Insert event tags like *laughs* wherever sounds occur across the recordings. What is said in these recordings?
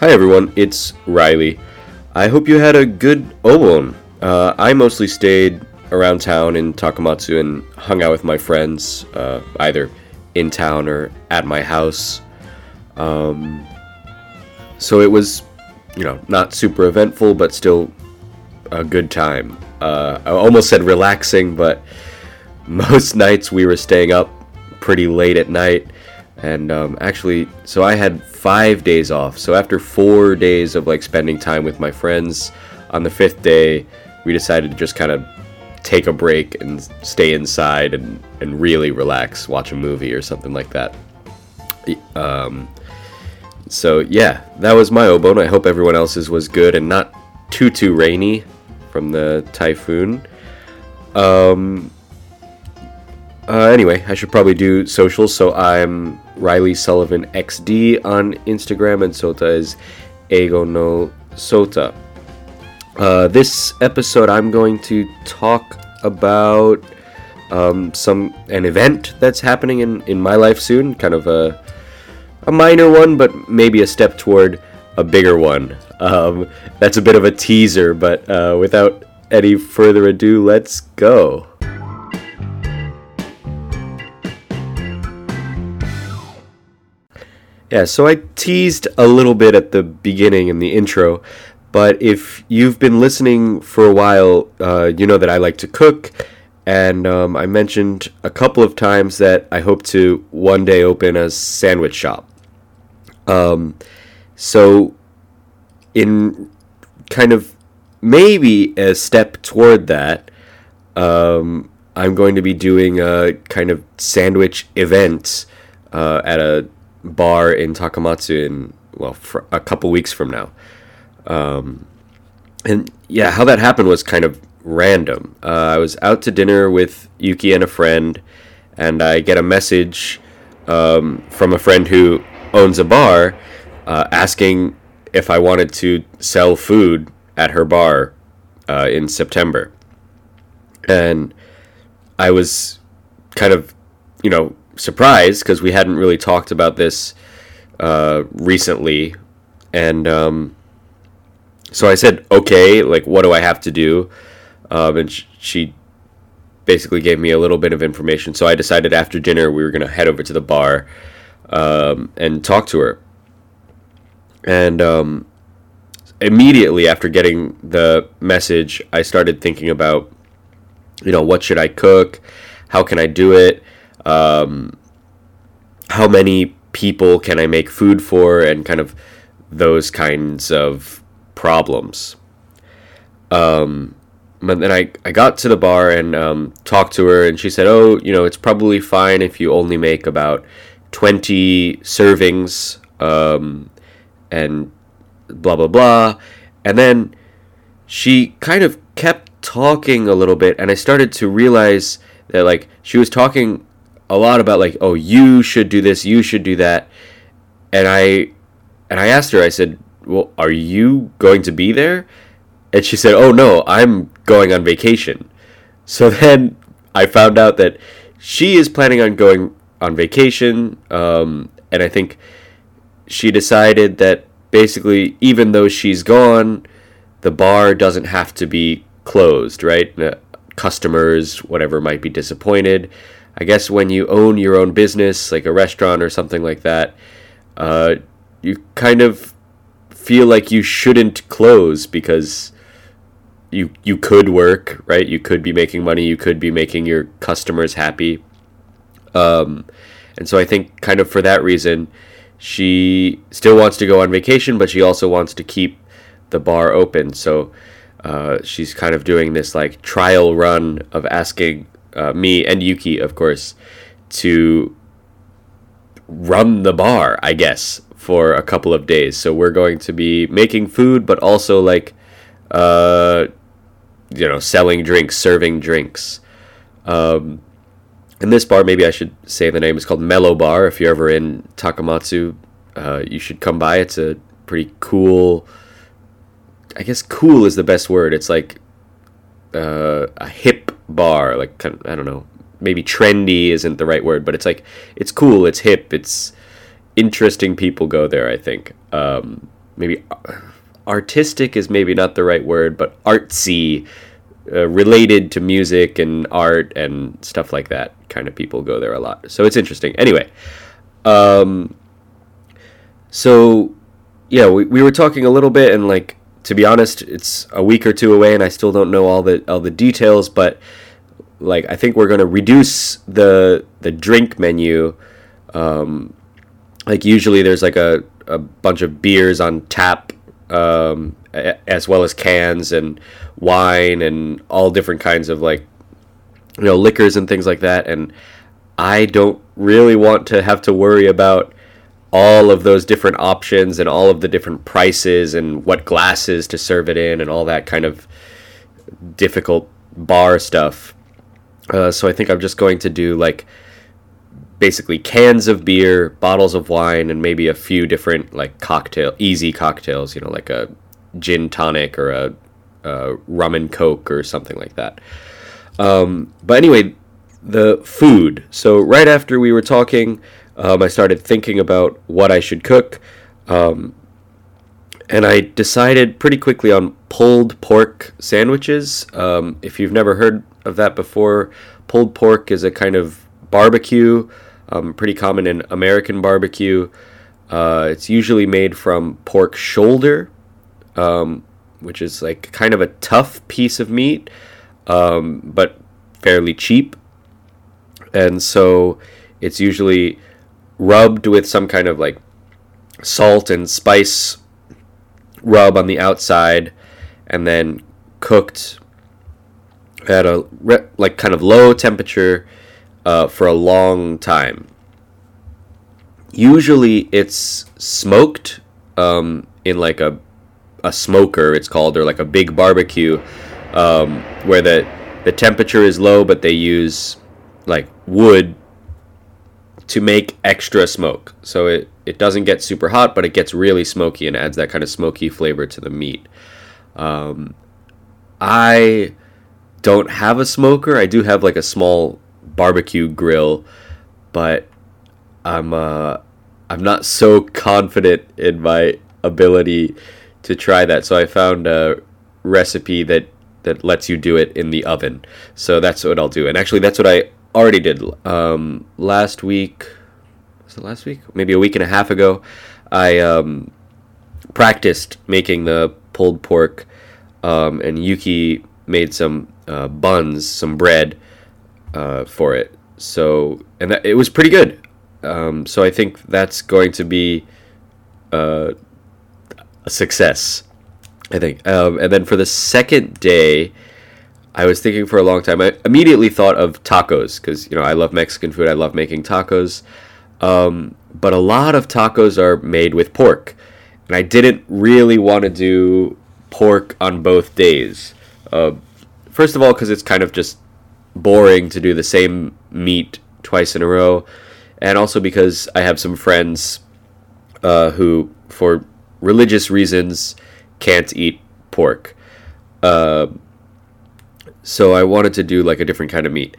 Hi everyone, it's Reilly. I hope you had a good Obon. Uh, I mostly stayed around town in Takamatsu and hung out with my friends, uh, either in town or at my house. Um, so it was, you know, not super eventful, but still a good time. Uh, I almost said relaxing, but *laughs* most nights we were staying up pretty late at night. And um, actually, so I had five days off. So after four days of like spending time with my friends, on the fifth day, we decided to just kind of take a break and stay inside and, and really relax, watch a movie or something like that. Um, so yeah, that was my Obon. I hope everyone else's was good and not too too rainy from the typhoon. Um, uh, anyway, I should probably do socials. So I'm Reilly Sullivan XD on Instagram, and Sota is Eigo no Sota. Uh, this episode, I'm going to talk about um, some an event that's happening in, in my life soon. Kind of a a minor one, but maybe a step toward a bigger one. Um, that's a bit of a teaser, but uh, without any further ado, let's go. Yeah, so I teased a little bit at the beginning in the intro, but if you've been listening for a while, uh, you know that I like to cook, and um, I mentioned a couple of times that I hope to one day open a sandwich shop. Um, so, in kind of maybe a step toward that, um, I'm going to be doing a kind of sandwich event uh, at a bar in Takamatsu in well a couple weeks from now. Um, and yeah, how that happened was kind of random. Uh, I was out to dinner with Yuki and a friend, and I get a message um, from a friend who owns a bar uh, asking if I wanted to sell food at her bar uh, in September. And I was kind of, you know, surprised because we hadn't really talked about this uh, recently, and um, so I said, "Okay, like, what do I have to do?" Um, and sh- she basically gave me a little bit of information. So I decided after dinner we were gonna head over to the bar um, and talk to her. And um, immediately after getting the message, I started thinking about, you know, what should I cook? How can I do it? Um, how many people can I make food for, and kind of those kinds of problems. Um, but then I, I got to the bar and um, talked to her, and she said, Oh, you know, it's probably fine if you only make about 20 servings um, and blah, blah, blah. And then she kind of kept talking a little bit, and I started to realize that, like, she was talking a lot about like, oh, you should do this, you should do that, and I and I asked her, I said, well, are you going to be there? And she said, oh no, I'm going on vacation. So *laughs* then I found out that she is planning on going on vacation, um, and I think she decided that basically, even though she's gone, the bar doesn't have to be closed, right? Uh, customers, whatever, might be disappointed. I guess when you own your own business, like a restaurant or something like that, uh, you kind of feel like you shouldn't close because you you could work, right? You could be making money. You could be making your customers happy. Um, and so I think kind of for that reason, she still wants to go on vacation, but she also wants to keep the bar open. So uh, she's kind of doing this like trial run of asking uh, me and Yuki, of course, to run the bar, I guess, for a couple of days. So we're going to be making food, but also like, uh, you know, selling drinks, serving drinks. Um, and this bar, maybe I should say the name, is called Mellow Bar. If you're ever in Takamatsu, uh, you should come by. It's a pretty cool. I guess cool is the best word. It's like uh, a hip bar, like kind I don't know, maybe trendy isn't the right word, but it's like it's cool, it's hip, it's interesting. People go there, I think. Um, maybe artistic is maybe not the right word, but artsy, uh, related to music and art and stuff like that. Kind of people go there a lot. So it's interesting. Anyway, um, so yeah, we, we were talking a little bit, and like to be honest, it's a week or two away, and I still don't know all the all the details, but like I think we're gonna reduce the the drink menu. Um, like usually there's like a, a bunch of beers on tap um, as well as cans and wine and all different kinds of like you know liquors and things like that and I don't really want to have to worry about all of those different options and all of the different prices and what glasses to serve it in and all that kind of difficult bar stuff. Uh, so I think I'm just going to do like basically cans of beer, bottles of wine, and maybe a few different like cocktail, easy cocktails. You know, like a gin tonic or a, a rum and coke or something like that. Um, but anyway, the food. So right after we were talking, um, I started thinking about what I should cook. Um, and I decided pretty quickly on pulled pork sandwiches. Um, if you've never heard of that before, pulled pork is a kind of barbecue um, pretty common in American barbecue. Uh, it's usually made from pork shoulder, um, which is like kind of a tough piece of meat, um, but fairly cheap. And so it's usually rubbed with some kind of like salt and spice rub on the outside and then cooked at a like kind of low temperature uh, for a long time. Usually, it's smoked um, in like a a smoker. It's called or like a big barbecue um, where the the temperature is low, but they use like wood to make extra smoke. So it, it doesn't get super hot, but it gets really smoky and adds that kind of smoky flavor to the meat. Um, I don't have a smoker. I do have like a small barbecue grill, but I'm uh, I'm not so confident in my ability to try that. So I found a recipe that that lets you do it in the oven. So that's what I'll do. And actually, that's what I already did um, last week. Was it last week? Maybe a week and a half ago. I um, practiced making the pulled pork, um, and Yuki made some uh, buns, some bread, uh, for it. So and that, it was pretty good. Um, so I think that's going to be uh, a success. I think. Um, and then for the second day, I was thinking for a long time. I immediately thought of tacos because you know I love Mexican food. I love making tacos. Um, but a lot of tacos are made with pork, and I didn't really want to do pork on both days. Uh, first of all, because it's kind of just boring to do the same meat twice in a row, and also because I have some friends uh, who, for religious reasons, can't eat pork. Uh, so I wanted to do like a different kind of meat.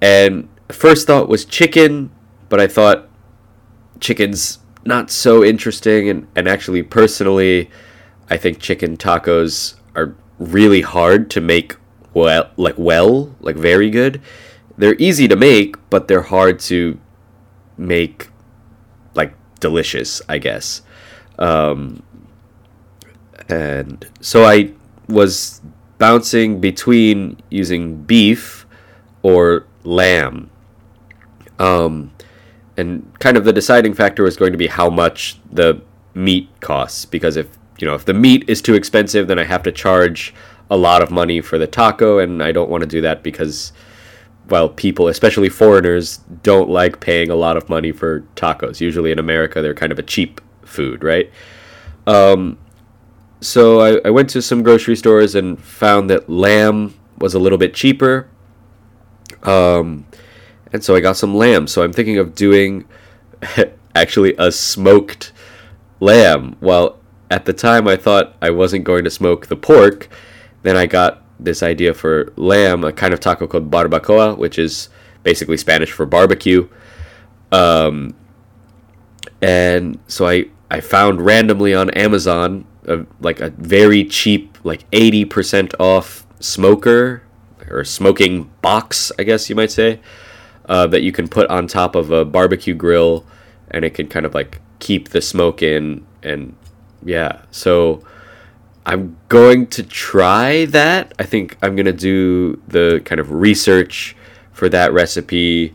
And first thought was chicken, but I thought chicken's not so interesting. And, and actually, personally, I think chicken tacos are really hard to make well, like well, like very good. They're easy to make, but they're hard to make like delicious, I guess. Um, and so I was bouncing between using beef or lamb. Um, and kind of the deciding factor was going to be how much the meat costs because if you know if the meat is too expensive then I have to charge a lot of money for the taco, and I don't want to do that because, well, people, especially foreigners, don't like paying a lot of money for tacos. Usually in America, they're kind of a cheap food, right? Um, so I, I went to some grocery stores and found that lamb was a little bit cheaper. Um, and so I got some lamb. So I'm thinking of doing *laughs* actually a smoked lamb. Well, at the time I thought I wasn't going to smoke the pork then I got this idea for lamb, a kind of taco called barbacoa, which is basically Spanish for barbecue. Um, and so I, I found randomly on Amazon a, like a very cheap, like 80% off smoker or smoking box, I guess you might say, uh, that you can put on top of a barbecue grill and it can kind of like keep the smoke in. And yeah, so I'm going to try that. I think I'm going to do the kind of research for that recipe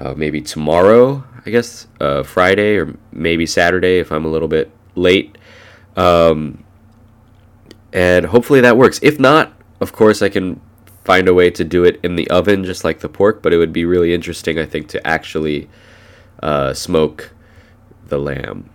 uh, maybe tomorrow, I guess, uh, Friday or maybe Saturday if I'm a little bit late. Um, and hopefully that works. If not, of course, I can find a way to do it in the oven just like the pork, but it would be really interesting, I think, to actually uh, smoke the lamb.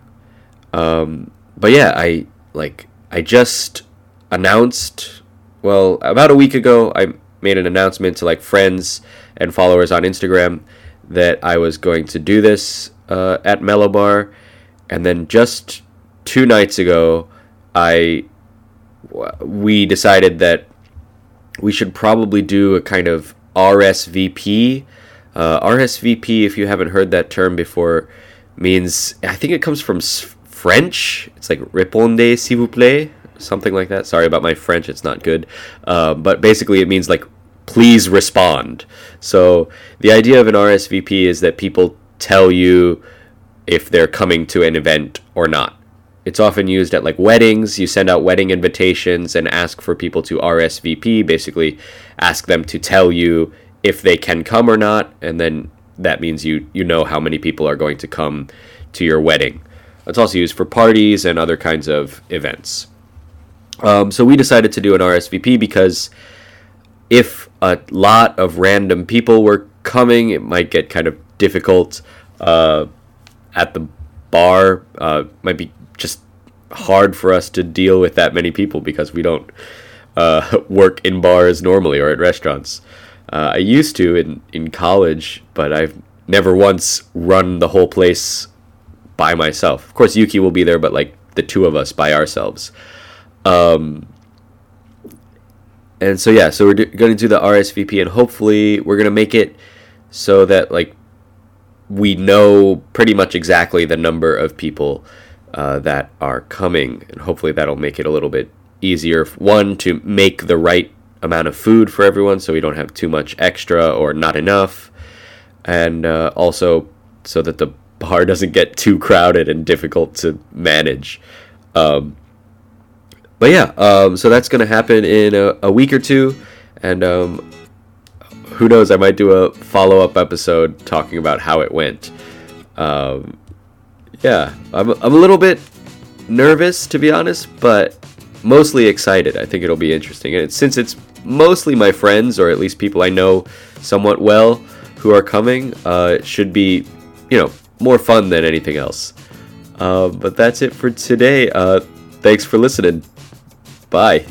Um, but yeah, I like I just announced well about a week ago. I made an announcement to like friends and followers on Instagram that I was going to do this uh, at Mellow Bar, and then just two nights ago, I we decided that we should probably do a kind of RSVP. Uh, RSVP, if you haven't heard that term before, means I think it comes from French. It's like répondez s'il vous plaît, something like that. Sorry about my French; it's not good. Uh, but basically, it means like please respond. So the idea of an RSVP is that people tell you if they're coming to an event or not. It's often used at like weddings. You send out wedding invitations and ask for people to RSVP, basically ask them to tell you if they can come or not, and then that means you you know how many people are going to come to your wedding. It's also used for parties and other kinds of events. Um, so we decided to do an RSVP because if a lot of random people were coming, it might get kind of difficult uh, at the bar. Uh, might be hard for us to deal with that many people because we don't uh, *laughs* work in bars normally or at restaurants. Uh, I used to in, in college, but I've never once run the whole place by myself. Of course, Yuki will be there, but like the two of us by ourselves. Um, and so yeah, so we're do- going to do the RSVP, and hopefully we're going to make it so that like we know pretty much exactly the number of people uh, that are coming, and hopefully that'll make it a little bit easier. One to make the right amount of food for everyone, so we don't have too much extra or not enough, and uh, also so that the bar *laughs* doesn't get too crowded and difficult to manage. Um, but yeah, um, so that's gonna happen in a, a week or two, and um, who knows? I might do a follow up episode talking about how it went. Um, yeah, I'm, I'm a little bit nervous to be honest, but mostly excited. I think it'll be interesting. And since it's mostly my friends, or at least people I know somewhat well, who are coming, uh, it should be, you know, more fun than anything else. Uh, but that's it for today. Uh, thanks for listening. Bye.